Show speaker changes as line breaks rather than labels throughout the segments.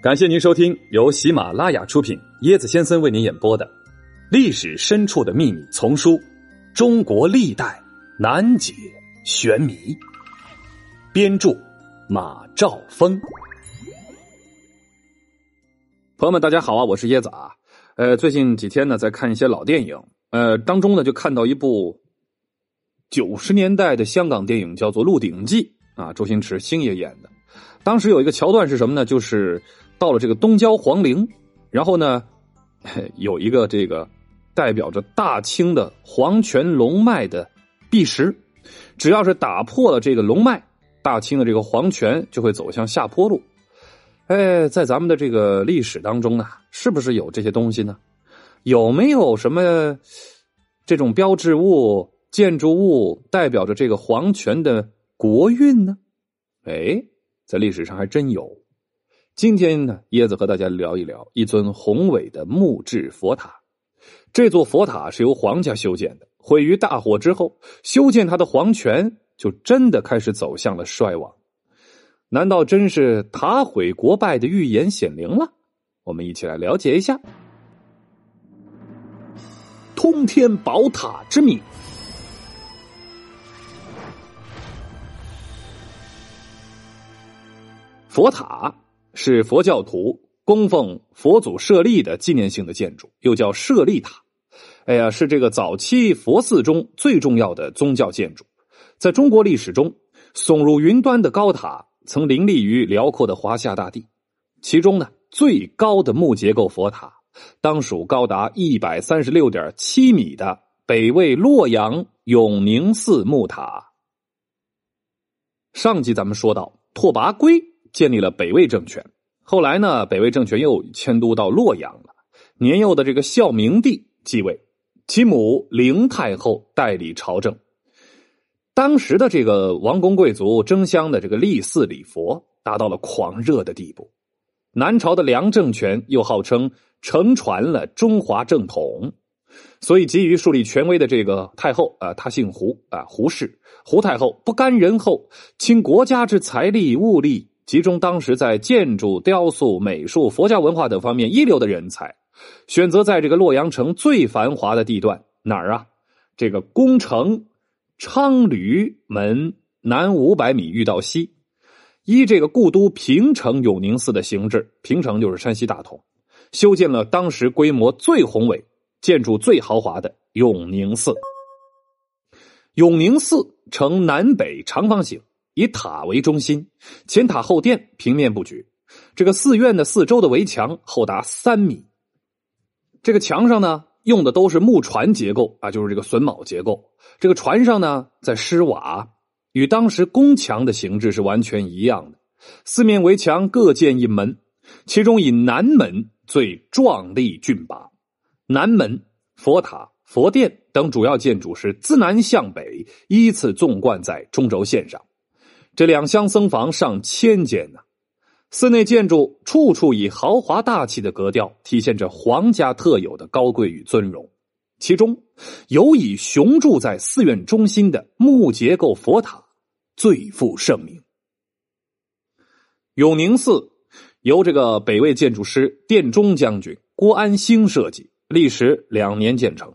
感谢您收听由喜马拉雅出品、椰子先生为您演播的《历史深处的秘密》丛书《中国历代难解玄谜》，编著马兆峰。朋友们，大家好啊，我是椰子啊。呃，最近几天呢，在看一些老电影，呃，当中呢，就看到一部九十年代的香港电影，叫做《鹿鼎记》啊，周星驰星爷演的。当时有一个桥段是什么呢？就是到了这个东郊皇陵，然后呢，有一个这个代表着大清的皇权龙脉的碧石，只要是打破了这个龙脉，大清的这个皇权就会走向下坡路。哎，在咱们的这个历史当中呢，是不是有这些东西呢？有没有什么这种标志物、建筑物代表着这个皇权的国运呢？哎，在历史上还真有。今天呢，椰子和大家聊一聊一尊宏伟的木质佛塔。这座佛塔是由皇家修建的，毁于大火之后，修建它的皇权就真的开始走向了衰亡。难道真是塔毁国败的预言显灵了？我们一起来了解一下通天宝塔之谜。佛塔。是佛教徒供奉佛祖舍利的纪念性的建筑，又叫舍利塔。哎呀，是这个早期佛寺中最重要的宗教建筑。在中国历史中，耸入云端的高塔曾林立于辽阔的华夏大地。其中呢，最高的木结构佛塔，当属高达一百三十六点七米的北魏洛阳永宁寺木塔。上集咱们说到，拓跋圭。建立了北魏政权，后来呢，北魏政权又迁都到洛阳了。年幼的这个孝明帝继位，其母灵太后代理朝政。当时的这个王公贵族争相的这个立寺礼佛，达到了狂热的地步。南朝的梁政权又号称承传了中华正统，所以急于树立权威的这个太后啊，她姓胡啊，胡氏胡太后不甘人后，倾国家之财力物力。集中当时在建筑、雕塑、美术、佛教文化等方面一流的人才，选择在这个洛阳城最繁华的地段哪儿啊？这个宫城昌驴门南五百米遇到西，依这个故都平城永宁寺的形制，平城就是山西大同，修建了当时规模最宏伟、建筑最豪华的永宁寺。永宁寺呈南北长方形。以塔为中心，前塔后殿，平面布局。这个寺院的四周的围墙厚达三米。这个墙上呢，用的都是木船结构啊，就是这个榫卯结构。这个船上呢，在施瓦，与当时宫墙的形制是完全一样的。四面围墙各建一门，其中以南门最壮丽峻拔。南门佛塔、佛殿等主要建筑是自南向北依次纵贯在中轴线上。这两厢僧房上千间呢，寺内建筑处处以豪华大气的格调，体现着皇家特有的高贵与尊荣。其中，有以雄筑在寺院中心的木结构佛塔最负盛名。永宁寺由这个北魏建筑师殿中将军郭安兴设计，历时两年建成。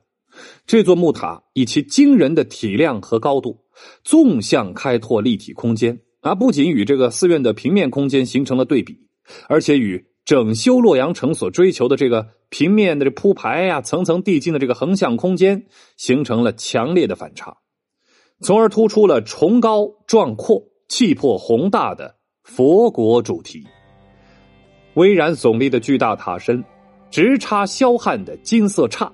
这座木塔以其惊人的体量和高度。纵向开拓立体空间啊，不仅与这个寺院的平面空间形成了对比，而且与整修洛阳城所追求的这个平面的这铺排呀、层层递进的这个横向空间形成了强烈的反差，从而突出了崇高壮阔、气魄宏大的佛国主题。巍然耸立的巨大塔身，直插霄汉的金色刹，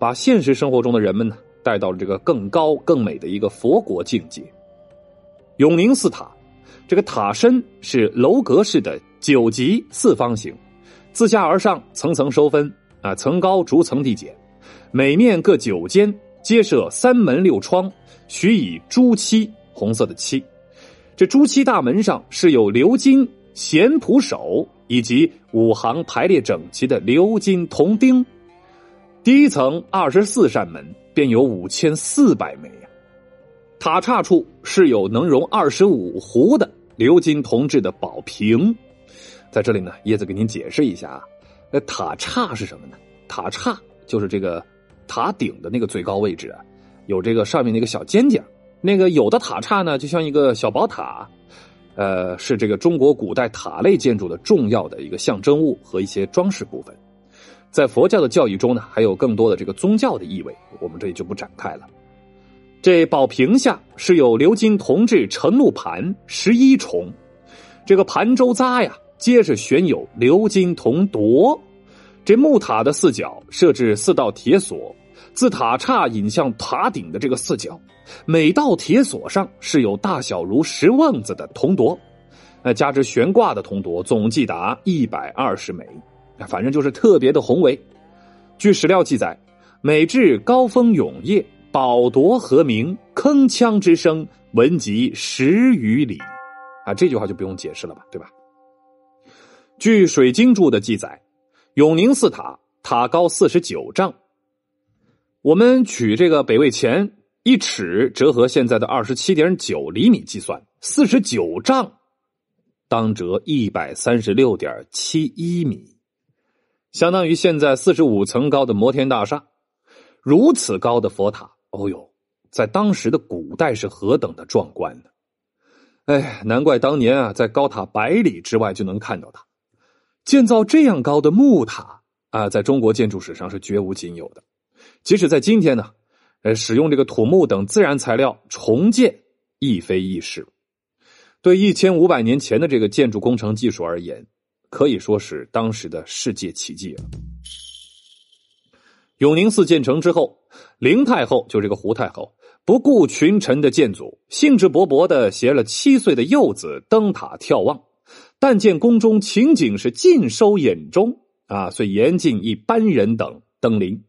把现实生活中的人们呢。带到了这个更高更美的一个佛国境界。永宁寺塔，这个塔身是楼阁式的九级四方形，自下而上层层收分啊，层高逐层递减，每面各九间，皆设三门六窗，许以朱漆红色的漆。这朱漆大门上是有鎏金弦谱手以及五行排列整齐的鎏金铜钉。第一层二十四扇门。便有五千四百枚呀！塔刹处是有能容二十五壶的鎏金铜制的宝瓶，在这里呢，叶子给您解释一下啊。那塔刹是什么呢？塔刹就是这个塔顶的那个最高位置啊，有这个上面那个小尖尖。那个有的塔刹呢，就像一个小宝塔，呃，是这个中国古代塔类建筑的重要的一个象征物和一些装饰部分。在佛教的教义中呢，还有更多的这个宗教的意味，我们这里就不展开了。这宝瓶下是有鎏金铜制承怒盘十一重，这个盘周匝呀，皆是悬有鎏金铜铎。这木塔的四角设置四道铁锁，自塔刹引向塔顶的这个四角，每道铁锁上是有大小如石瓮子的铜铎，呃，加之悬挂的铜铎，总计达一百二十枚。反正就是特别的宏伟。据史料记载，每至高峰永夜，宝铎和鸣，铿锵之声闻及十余里。啊，这句话就不用解释了吧，对吧？据水经注的记载，永宁寺塔塔高四十九丈。我们取这个北魏前一尺折合现在的二十七点九厘米计算，四十九丈，当折一百三十六点七一米。相当于现在四十五层高的摩天大厦，如此高的佛塔，哦呦，在当时的古代是何等的壮观呢？哎，难怪当年啊，在高塔百里之外就能看到它。建造这样高的木塔啊，在中国建筑史上是绝无仅有的。即使在今天呢，呃，使用这个土木等自然材料重建亦非易事。对一千五百年前的这个建筑工程技术而言。可以说是当时的世界奇迹了。永宁寺建成之后，灵太后就这个胡太后不顾群臣的谏阻，兴致勃勃的携了七岁的幼子登塔眺望。但见宫中情景是尽收眼中啊，遂严禁一般人等登临。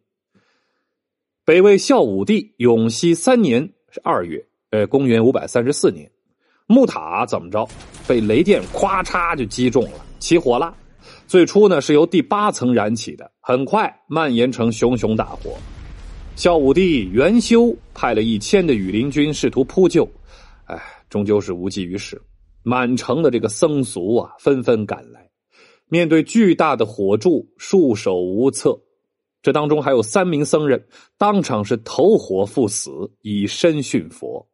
北魏孝武帝永熙三年是二月，呃，公元五百三十四年，木塔怎么着被雷电咵嚓就击中了。起火了，最初呢是由第八层燃起的，很快蔓延成熊熊大火。孝武帝元修派了一千的羽林军试图扑救，哎，终究是无济于事。满城的这个僧俗啊，纷纷赶来，面对巨大的火柱，束手无策。这当中还有三名僧人当场是投火赴死，以身殉佛。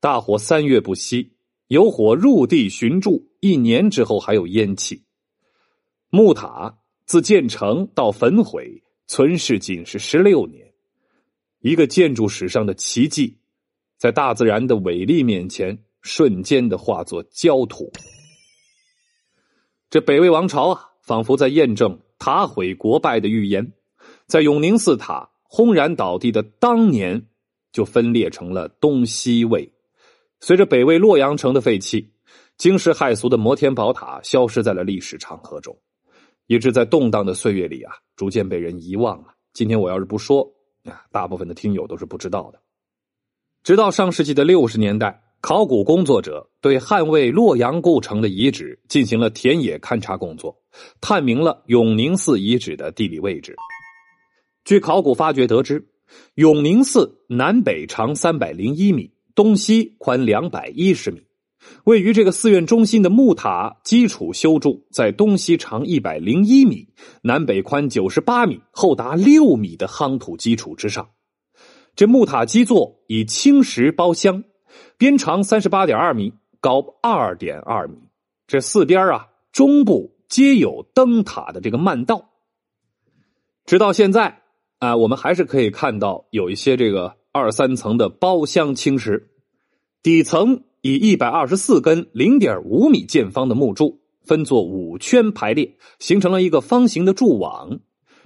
大火三月不息。有火入地寻住，一年之后还有烟气。木塔自建成到焚毁，存世仅是十六年，一个建筑史上的奇迹，在大自然的伟力面前，瞬间的化作焦土。这北魏王朝啊，仿佛在验证塔毁国败的预言，在永宁寺塔轰然倒地的当年，就分裂成了东西魏。随着北魏洛阳城的废弃，惊世骇俗的摩天宝塔消失在了历史长河中，一直在动荡的岁月里啊，逐渐被人遗忘了。今天我要是不说啊，大部分的听友都是不知道的。直到上世纪的六十年代，考古工作者对汉魏洛阳故城的遗址进行了田野勘察工作，探明了永宁寺遗址的地理位置。据考古发掘得知，永宁寺南北长三百零一米。东西宽两百一十米，位于这个寺院中心的木塔基础修筑在东西长一百零一米、南北宽九十八米、厚达六米的夯土基础之上。这木塔基座以青石包镶，边长三十八点二米，高二点二米。这四边啊，中部皆有灯塔的这个漫道。直到现在啊，我们还是可以看到有一些这个。二三层的包厢青石，底层以一百二十四根零点五米见方的木柱分作五圈排列，形成了一个方形的柱网。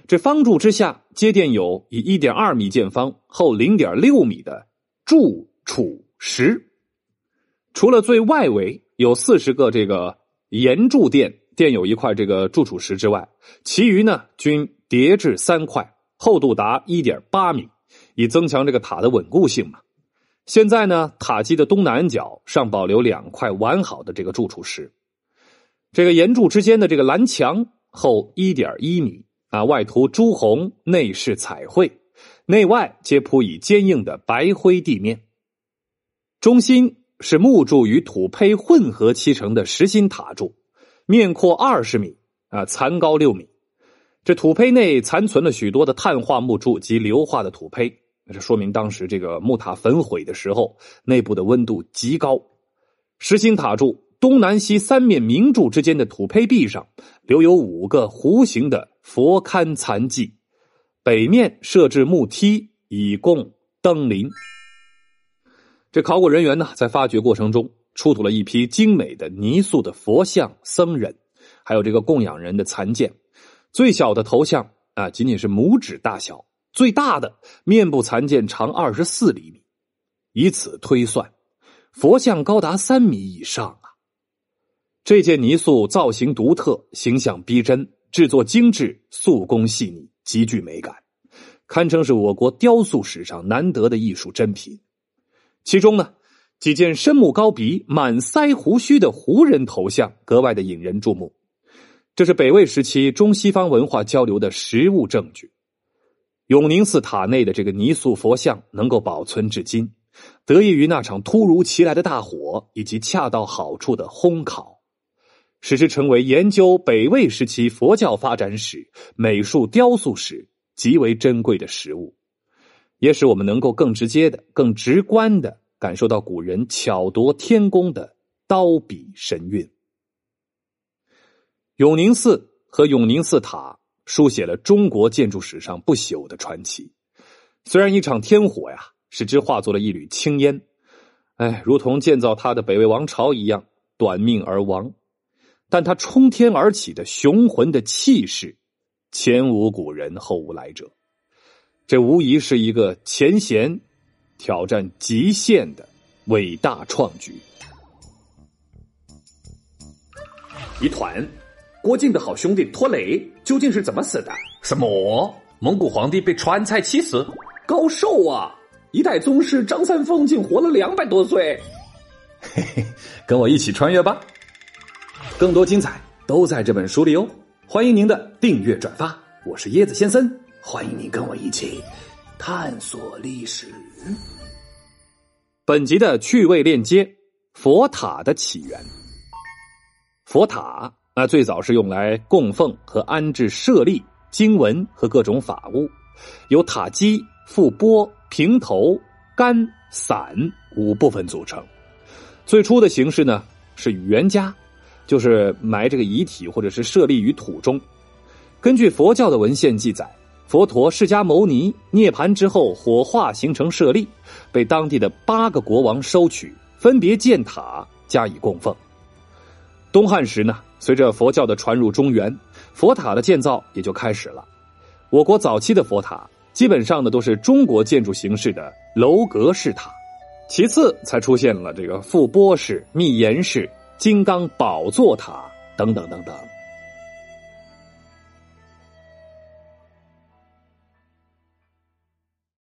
这方柱之下接垫有以一点二米见方、厚零点六米的柱础石。除了最外围有四十个这个岩柱垫垫有一块这个柱础石之外，其余呢均叠至三块，厚度达一点八米。以增强这个塔的稳固性嘛。现在呢，塔基的东南角尚保留两块完好的这个柱础石。这个岩柱之间的这个蓝墙厚一点一米啊，外涂朱红，内饰彩绘，内外皆铺以坚硬的白灰地面。中心是木柱与土坯混合砌成的实心塔柱，面阔二十米啊，残高六米。这土坯内残存了许多的碳化木柱及硫化的土坯，这说明当时这个木塔焚毁的时候，内部的温度极高。实心塔柱东南西三面明柱之间的土坯壁上留有五个弧形的佛龛残迹，北面设置木梯以供登临。这考古人员呢，在发掘过程中出土了一批精美的泥塑的佛像、僧人，还有这个供养人的残件。最小的头像啊，仅仅是拇指大小；最大的面部残件长二十四厘米。以此推算，佛像高达三米以上啊！这件泥塑造型独特，形象逼真，制作精致，塑工细腻，极具美感，堪称是我国雕塑史上难得的艺术珍品。其中呢，几件深目高鼻、满腮胡须的胡人头像格外的引人注目。这是北魏时期中西方文化交流的实物证据。永宁寺塔内的这个泥塑佛像能够保存至今，得益于那场突如其来的大火以及恰到好处的烘烤，使之成为研究北魏时期佛教发展史、美术雕塑史极为珍贵的实物，也使我们能够更直接的、更直观的感受到古人巧夺天工的刀笔神韵。永宁寺和永宁寺塔书写了中国建筑史上不朽的传奇。虽然一场天火呀，使之化作了一缕青烟，哎，如同建造它的北魏王朝一样短命而亡，但它冲天而起的雄浑的气势，前无古人后无来者。这无疑是一个前贤挑战极限的伟大创举。
一团。郭靖的好兄弟拖雷究竟是怎么死的？
什么？蒙古皇帝被川菜气死？
高寿啊！一代宗师张三丰竟活了两百多岁。
嘿嘿，跟我一起穿越吧！更多精彩都在这本书里哦！欢迎您的订阅转发。我是椰子先生，欢迎您跟我一起探索历史。本集的趣味链接：佛塔的起源。佛塔。那最早是用来供奉和安置舍利、经文和各种法物，由塔基、覆钵、平头、杆、伞五部分组成。最初的形式呢是圆家，就是埋这个遗体或者是舍利于土中。根据佛教的文献记载，佛陀释迦牟尼涅盘之后火化形成舍利，被当地的八个国王收取，分别建塔加以供奉。东汉时呢。随着佛教的传入中原，佛塔的建造也就开始了。我国早期的佛塔基本上呢都是中国建筑形式的楼阁式塔，其次才出现了这个覆钵式、密檐式、金刚宝座塔等等等等。